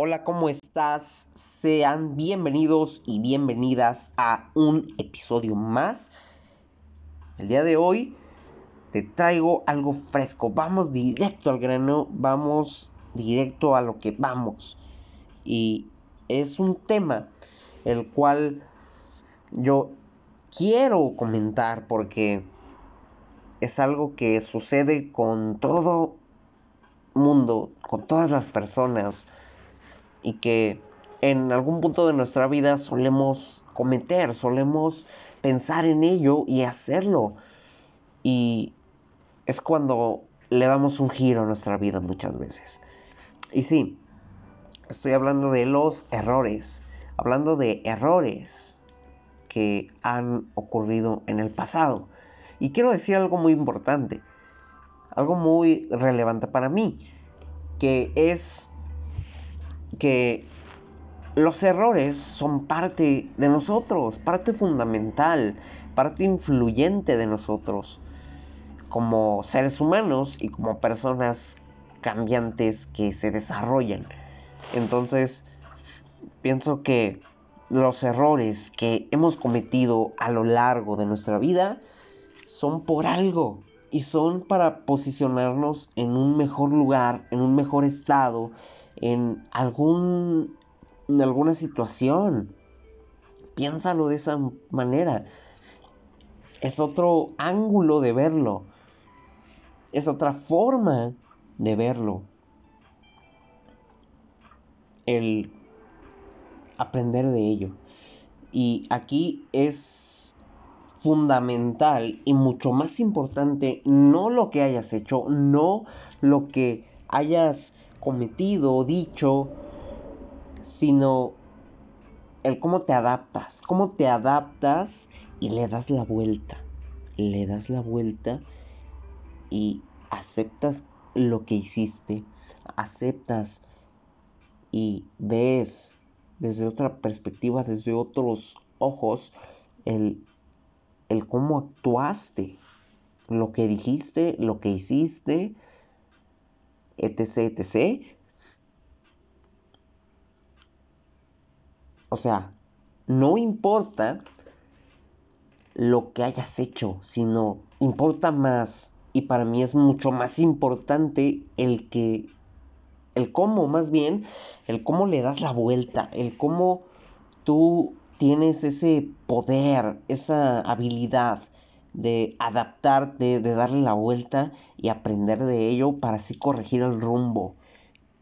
Hola, ¿cómo estás? Sean bienvenidos y bienvenidas a un episodio más. El día de hoy te traigo algo fresco. Vamos directo al grano, vamos directo a lo que vamos. Y es un tema el cual yo quiero comentar porque es algo que sucede con todo mundo, con todas las personas y que en algún punto de nuestra vida solemos cometer, solemos pensar en ello y hacerlo. Y es cuando le damos un giro a nuestra vida muchas veces. Y sí, estoy hablando de los errores, hablando de errores que han ocurrido en el pasado. Y quiero decir algo muy importante, algo muy relevante para mí, que es que los errores son parte de nosotros, parte fundamental, parte influyente de nosotros, como seres humanos y como personas cambiantes que se desarrollan. Entonces, pienso que los errores que hemos cometido a lo largo de nuestra vida son por algo y son para posicionarnos en un mejor lugar, en un mejor estado, en algún en alguna situación. Piénsalo de esa manera. Es otro ángulo de verlo. Es otra forma de verlo. El aprender de ello. Y aquí es fundamental y mucho más importante no lo que hayas hecho, no lo que hayas cometido, dicho, sino el cómo te adaptas, cómo te adaptas y le das la vuelta, le das la vuelta y aceptas lo que hiciste, aceptas y ves desde otra perspectiva, desde otros ojos, el, el cómo actuaste, lo que dijiste, lo que hiciste, etc, etc. O sea, no importa lo que hayas hecho, sino importa más y para mí es mucho más importante el que el cómo más bien, el cómo le das la vuelta, el cómo tú tienes ese poder, esa habilidad de adaptarte, de darle la vuelta y aprender de ello para así corregir el rumbo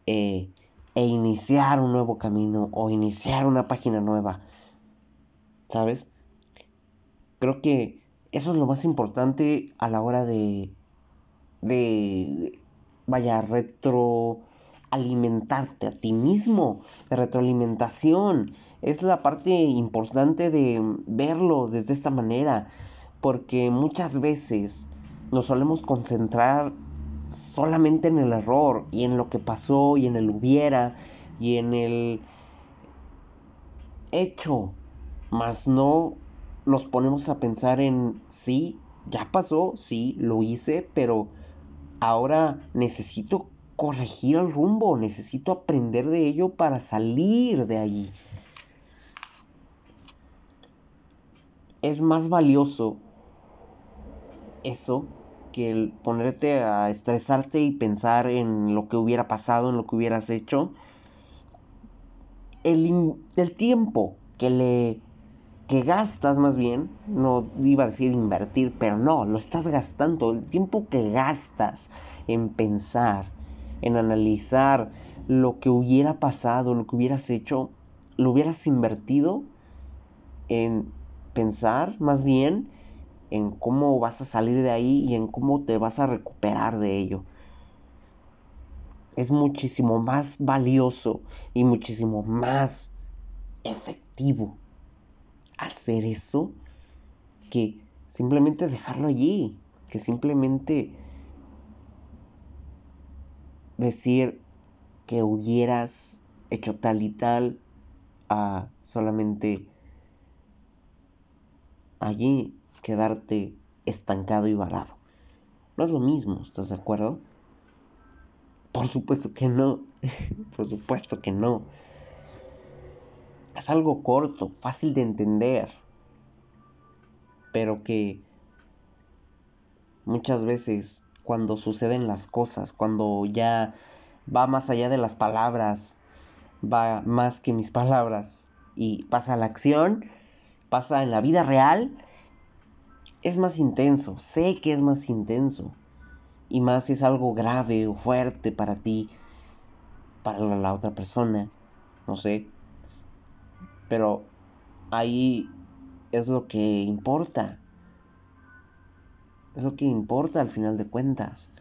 eh, e iniciar un nuevo camino o iniciar una página nueva. ¿Sabes? Creo que eso es lo más importante a la hora de, de, vaya, retroalimentarte a ti mismo, de retroalimentación. Es la parte importante de verlo desde esta manera porque muchas veces nos solemos concentrar solamente en el error y en lo que pasó y en el hubiera y en el hecho, mas no nos ponemos a pensar en sí, ya pasó, sí, lo hice, pero ahora necesito corregir el rumbo, necesito aprender de ello para salir de allí. Es más valioso eso que el ponerte a estresarte y pensar en lo que hubiera pasado, en lo que hubieras hecho. El, el tiempo que le que gastas más bien, no iba a decir invertir, pero no, lo estás gastando, el tiempo que gastas en pensar, en analizar lo que hubiera pasado, lo que hubieras hecho, lo hubieras invertido en pensar más bien en cómo vas a salir de ahí y en cómo te vas a recuperar de ello. Es muchísimo más valioso y muchísimo más efectivo hacer eso que simplemente dejarlo allí, que simplemente decir que hubieras hecho tal y tal a solamente allí quedarte estancado y varado. No es lo mismo, ¿estás de acuerdo? Por supuesto que no. Por supuesto que no. Es algo corto, fácil de entender. Pero que muchas veces cuando suceden las cosas, cuando ya va más allá de las palabras, va más que mis palabras y pasa a la acción, pasa en la vida real, es más intenso, sé que es más intenso. Y más si es algo grave o fuerte para ti, para la otra persona, no sé. Pero ahí es lo que importa. Es lo que importa al final de cuentas.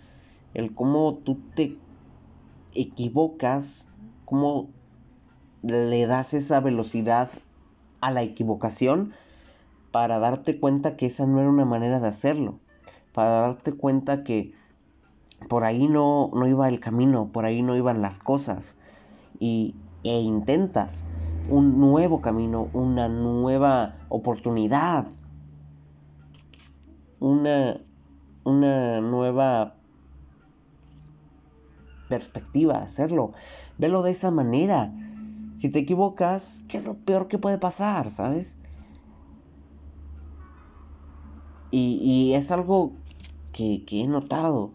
El cómo tú te equivocas, cómo le das esa velocidad a la equivocación para darte cuenta que esa no era una manera de hacerlo. Para darte cuenta que por ahí no, no iba el camino, por ahí no iban las cosas. Y, e intentas un nuevo camino, una nueva oportunidad, una, una nueva perspectiva de hacerlo. Velo de esa manera. Si te equivocas, ¿qué es lo peor que puede pasar? ¿Sabes? Y, y es algo que, que he notado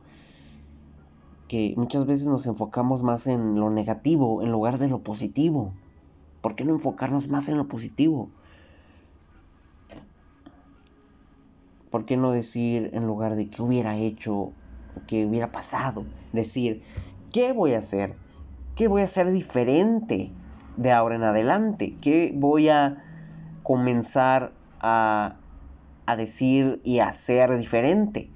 que muchas veces nos enfocamos más en lo negativo en lugar de lo positivo. ¿Por qué no enfocarnos más en lo positivo? ¿Por qué no decir en lugar de qué hubiera hecho, qué hubiera pasado? Decir, ¿qué voy a hacer? ¿Qué voy a hacer diferente de ahora en adelante? ¿Qué voy a comenzar a, a decir y a hacer diferente?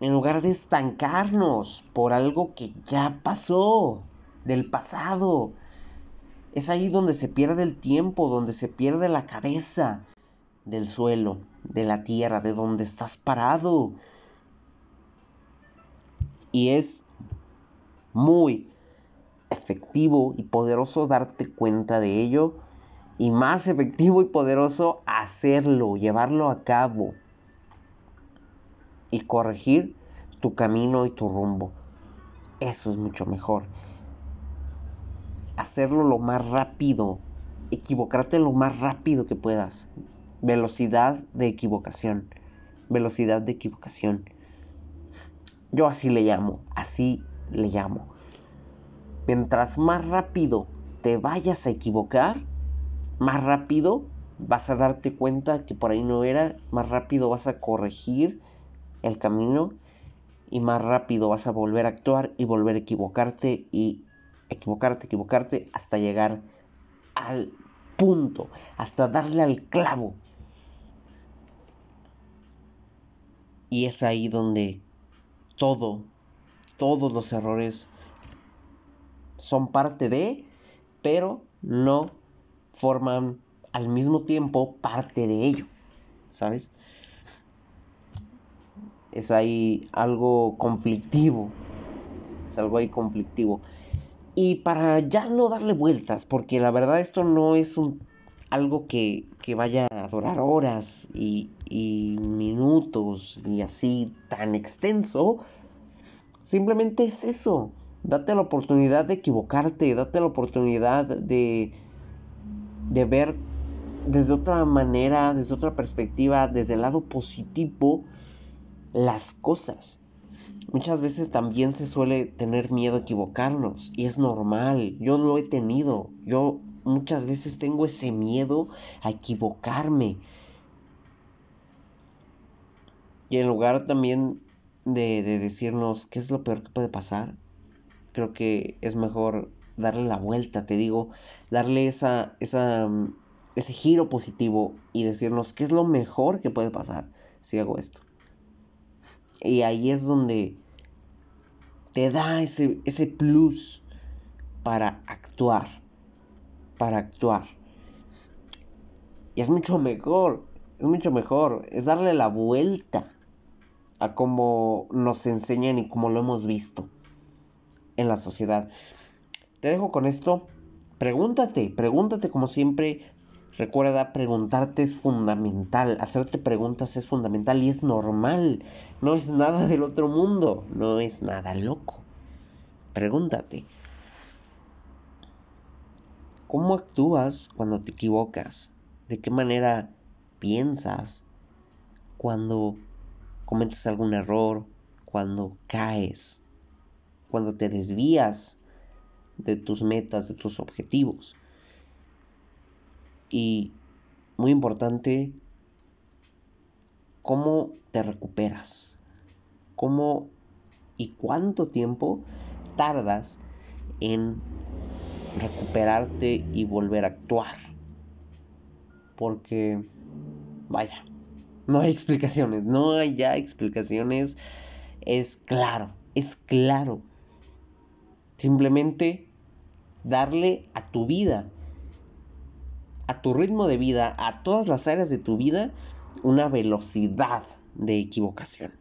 en lugar de estancarnos por algo que ya pasó, del pasado. Es ahí donde se pierde el tiempo, donde se pierde la cabeza del suelo, de la tierra, de donde estás parado. Y es muy efectivo y poderoso darte cuenta de ello. Y más efectivo y poderoso hacerlo, llevarlo a cabo y corregir tu camino y tu rumbo. Eso es mucho mejor. Hacerlo lo más rápido, equivocarte lo más rápido que puedas. Velocidad de equivocación. Velocidad de equivocación. Yo así le llamo, así le llamo. Mientras más rápido te vayas a equivocar, más rápido vas a darte cuenta que por ahí no era, más rápido vas a corregir el camino y más rápido vas a volver a actuar y volver a equivocarte y equivocarte, equivocarte hasta llegar al punto, hasta darle al clavo. Y es ahí donde todo, todos los errores son parte de, pero no forman al mismo tiempo parte de ello, ¿sabes? es ahí algo conflictivo. Es algo ahí conflictivo. Y para ya no darle vueltas, porque la verdad esto no es un, algo que, que vaya a durar horas y, y minutos y así tan extenso. Simplemente es eso. Date la oportunidad de equivocarte, date la oportunidad de, de ver desde otra manera, desde otra perspectiva, desde el lado positivo las cosas. Muchas veces también se suele tener miedo a equivocarnos y es normal, yo lo he tenido, yo muchas veces tengo ese miedo a equivocarme. Y en lugar también de, decirnos qué es lo peor que puede pasar, creo que es mejor darle la vuelta, te digo, darle esa, esa, ese giro positivo y decirnos qué es lo mejor que puede pasar si hago esto. Y ahí es donde te da ese, ese plus para actuar. Para actuar. Y es mucho mejor. Es mucho mejor. Es darle la vuelta a cómo nos enseñan y cómo lo hemos visto en la sociedad. Te dejo con esto. Pregúntate, pregúntate como siempre, Recuerda, preguntarte es fundamental, hacerte preguntas es fundamental y es normal. No es nada del otro mundo, no es nada loco. Pregúntate, ¿cómo actúas cuando te equivocas? ¿De qué manera piensas cuando cometes algún error, cuando caes, cuando te desvías de tus metas, de tus objetivos? Y muy importante, cómo te recuperas, cómo y cuánto tiempo tardas en recuperarte y volver a actuar. Porque, vaya, no hay explicaciones, no hay ya explicaciones. Es claro, es claro. Simplemente darle a tu vida a tu ritmo de vida, a todas las áreas de tu vida, una velocidad de equivocación.